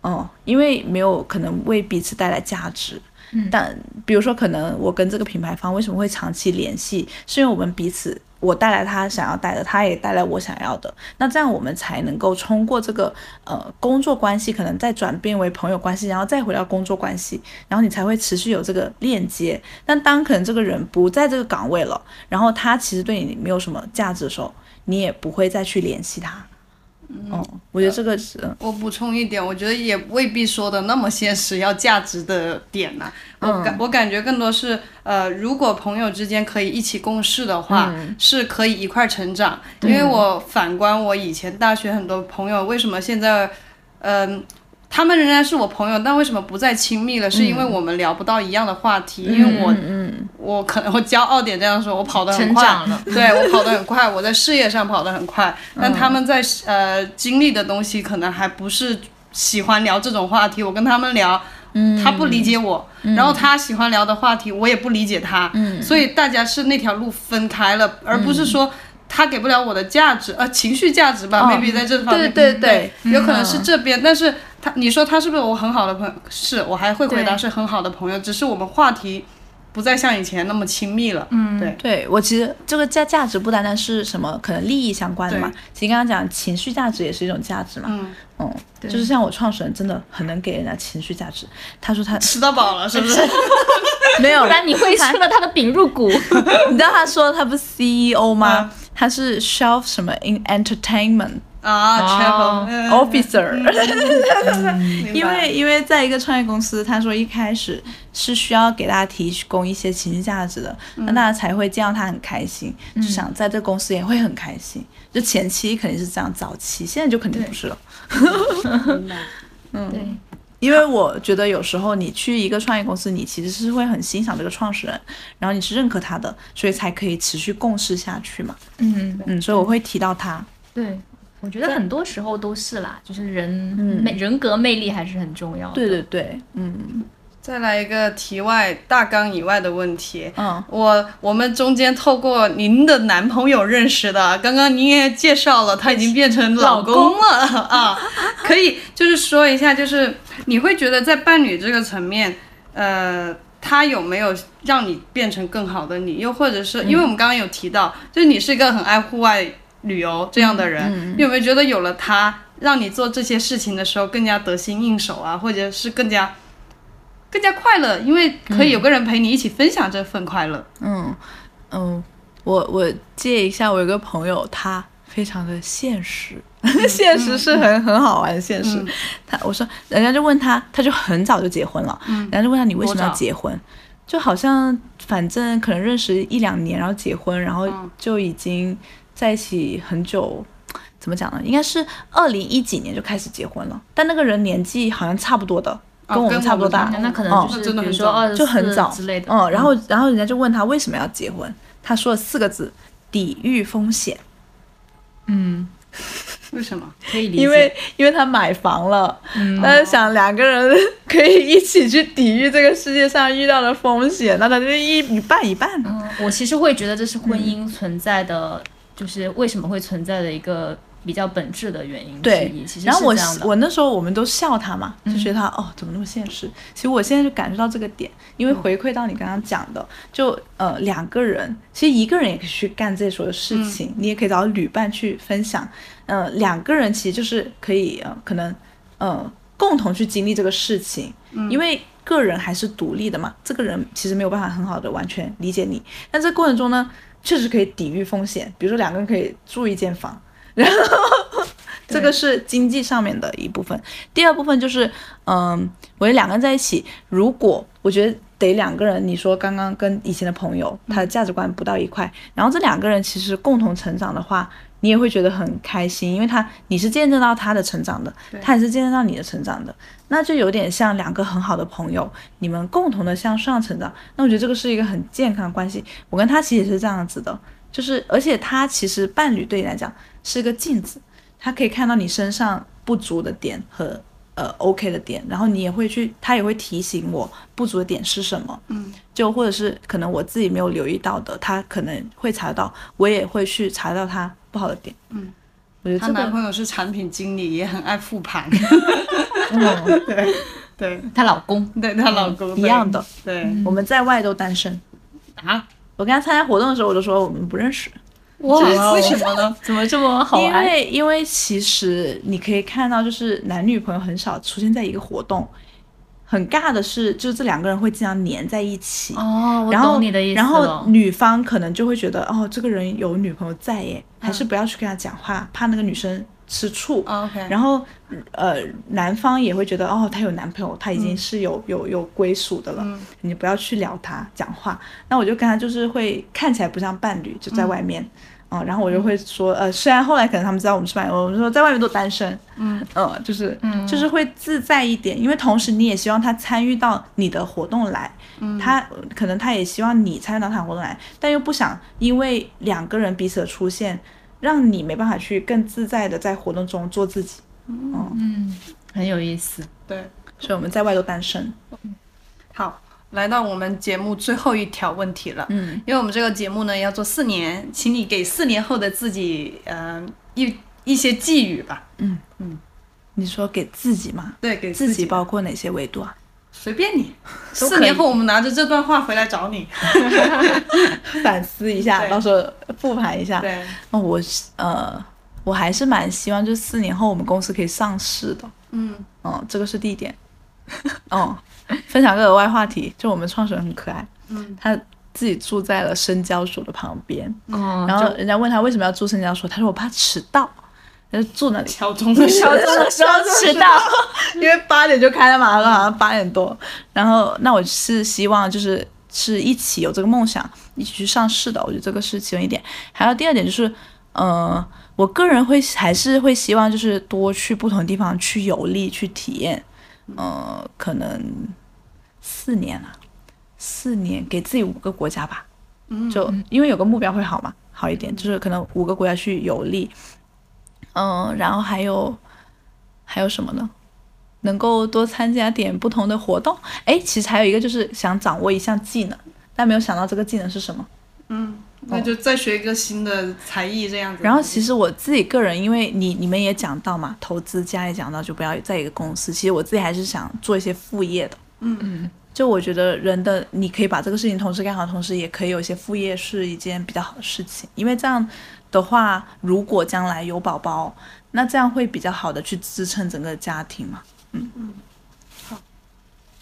哦，因为没有可能为彼此带来价值。但比如说，可能我跟这个品牌方为什么会长期联系，是因为我们彼此，我带来他想要带的，他也带来我想要的，那这样我们才能够通过这个呃工作关系，可能再转变为朋友关系，然后再回到工作关系，然后你才会持续有这个链接。但当可能这个人不在这个岗位了，然后他其实对你没有什么价值的时候，你也不会再去联系他。嗯，我觉得这个是。我补充一点，我觉得也未必说的那么现实，要价值的点呢。我感我感觉更多是，呃，如果朋友之间可以一起共事的话，是可以一块成长。因为我反观我以前大学很多朋友，为什么现在，嗯。他们仍然是我朋友，但为什么不再亲密了？是因为我们聊不到一样的话题。因为我，我可能我骄傲点这样说，我跑得很快，对我跑得很快，我在事业上跑得很快。但他们在呃经历的东西，可能还不是喜欢聊这种话题。我跟他们聊，他不理解我，然后他喜欢聊的话题，我也不理解他。所以大家是那条路分开了，而不是说他给不了我的价值，呃，情绪价值吧，maybe 在这方面，对对对，有可能是这边，但是他。你说他是不是我很好的朋友？是我还会回答是很好的朋友，只是我们话题不再像以前那么亲密了。嗯，对，对我其实这个价价值不单单是什么可能利益相关的嘛，其实刚刚讲情绪价值也是一种价值嘛。嗯嗯，就是像我创始人真的很能给人家情绪价值。他说他吃到饱了是不是？没有，不然你会吃了他的饼入股。你知道他说他不是 CEO 吗？他是 shelf 什么 in entertainment。啊，travel officer，因为因为在一个创业公司，他说一开始是需要给大家提供一些情绪价值的，那大家才会见到他很开心，就想在这公司也会很开心。就前期肯定是这样，早期现在就肯定不是了。嗯，对，因为我觉得有时候你去一个创业公司，你其实是会很欣赏这个创始人，然后你是认可他的，所以才可以持续共事下去嘛。嗯嗯，所以我会提到他。对。我觉得很多时候都是啦，就是人魅人格魅力还是很重要的。对对对，嗯。再来一个题外大纲以外的问题。嗯。我我们中间透过您的男朋友认识的，刚刚您也介绍了，他已经变成老公了 啊。可以就是说一下，就是你会觉得在伴侣这个层面，呃，他有没有让你变成更好的你？又或者是因为我们刚刚有提到，就是你是一个很爱户外。旅游这样的人，你有没有觉得有了他，让你做这些事情的时候更加得心应手啊，或者是更加更加快乐？因为可以有个人陪你一起分享这份快乐。嗯嗯，我我借一下，我有个朋友，他非常的现实，现实是很很好玩的现实。他我说，人家就问他，他就很早就结婚了，人家就问他你为什么要结婚？就好像反正可能认识一两年，然后结婚，然后就已经。在一起很久，怎么讲呢？应该是二零一几年就开始结婚了，但那个人年纪好像差不多的，跟我们差不多大，那可能就是比如说二就很早之类的。嗯，然后然后人家就问他为什么要结婚，他说了四个字：抵御风险。嗯，为什么？可以理解。因为因为他买房了，他就想两个人可以一起去抵御这个世界上遇到的风险，那他就一一半一半。嗯，我其实会觉得这是婚姻存在的。就是为什么会存在的一个比较本质的原因之一。其实然后我我那时候我们都笑他嘛，就觉得他哦怎么那么现实。其实我现在就感受到这个点，因为回馈到你刚刚讲的，就呃两个人，其实一个人也可以去干这所有事情，你也可以找旅伴去分享。呃两个人其实就是可以呃可能呃共同去经历这个事情，因为个人还是独立的嘛，这个人其实没有办法很好的完全理解你。但这过程中呢？确实可以抵御风险，比如说两个人可以住一间房，然后这个是经济上面的一部分。第二部分就是，嗯，我觉得两个人在一起，如果我觉得得两个人，你说刚刚跟以前的朋友，他的价值观不到一块，然后这两个人其实共同成长的话。你也会觉得很开心，因为他你是见证到他的成长的，他也是见证到你的成长的，那就有点像两个很好的朋友，你们共同的向上成长。那我觉得这个是一个很健康的关系。我跟他其实也是这样子的，就是而且他其实伴侣对你来讲是个镜子，他可以看到你身上不足的点和。呃，OK 的点，然后你也会去，他也会提醒我不足的点是什么，嗯，就或者是可能我自己没有留意到的，他可能会查到，我也会去查到他不好的点，嗯，我觉得她男朋友是产品经理，也很爱复盘，嗯，对，对，她老公，对她老公一样的，对，我们在外都单身，啊，我跟他参加活动的时候，我就说我们不认识。哇，为什么呢？怎么这么好玩？因为因为其实你可以看到，就是男女朋友很少出现在一个活动。很尬的是，就是这两个人会经常黏在一起。哦，我懂你的意思然后女方可能就会觉得，哦，这个人有女朋友在耶，还是不要去跟他讲话，怕那个女生吃醋。OK，然后呃，男方也会觉得哦，她有男朋友，她已经是有有有归属的了，你不要去聊她讲话。那我就跟他就是会看起来不像伴侣，就在外面。嗯，然后我就会说，呃，虽然后来可能他们知道我们是伴侣，我们说在外面都单身，嗯，呃，就是，就是会自在一点，因为同时你也希望他参与到你的活动来，嗯，他可能他也希望你参与到他的活动来，但又不想因为两个人彼此的出现，让你没办法去更自在的在活动中做自己，嗯，很有意思，对，所以我们在外都单身，好。来到我们节目最后一条问题了，嗯，因为我们这个节目呢要做四年，请你给四年后的自己，嗯，一一些寄语吧，嗯。嗯，你说给自己吗？对，给自己包括哪些维度啊？随便你，四年后我们拿着这段话回来找你，反思一下，到时候复盘一下。对，那我呃，我还是蛮希望，就四年后我们公司可以上市的，嗯。嗯，这个是第一点，哦。分享个额外话题，就我们创始人很可爱，嗯，他自己住在了深交所的旁边，嗯，然后人家问他为什么要住深交所，他说我怕迟到，他就住那里。敲钟的敲钟的时候 迟到，因为八点就开了嘛，好像八点多。然后那我是希望就是是一起有这个梦想，一起去上市的。我觉得这个是其中一点。还有第二点就是，呃，我个人会还是会希望就是多去不同地方去游历去体验。呃，可能四年了，四年给自己五个国家吧，就因为有个目标会好嘛，好一点，就是可能五个国家去游历，嗯，然后还有还有什么呢？能够多参加点不同的活动，哎，其实还有一个就是想掌握一项技能，但没有想到这个技能是什么，嗯。那就再学一个新的才艺这样子。然后其实我自己个人，因为你你们也讲到嘛，投资家也讲到，就不要在一个公司。其实我自己还是想做一些副业的。嗯嗯。就我觉得人的你可以把这个事情同时干好，同时也可以有一些副业，是一件比较好的事情。因为这样的话，如果将来有宝宝，那这样会比较好的去支撑整个家庭嘛。嗯嗯。好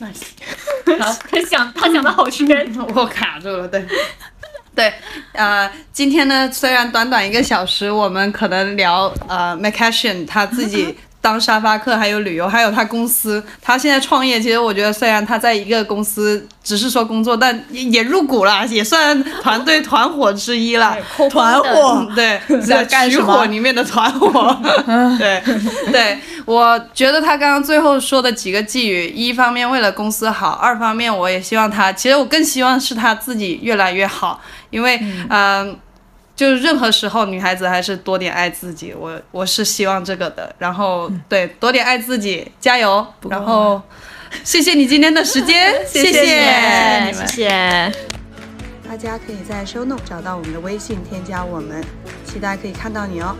，nice。好，他想他想的好深，我卡住了，对。对，呃，今天呢，虽然短短一个小时，我们可能聊呃 m c c a s h i n 他自己。当沙发客，还有旅游，还有他公司，他现在创业。其实我觉得，虽然他在一个公司只是说工作，但也入股了，也算团队团伙之一了。团伙，对，在取火里面的团伙。对，对，我觉得他刚刚最后说的几个寄语，一方面为了公司好，二方面我也希望他，其实我更希望是他自己越来越好，因为，嗯。就是任何时候，女孩子还是多点爱自己，我我是希望这个的。然后对，多点爱自己，加油。然后，谢谢你今天的时间，谢谢谢谢。大家可以在 show note 找到我们的微信，添加我们，期待可以看到你哦。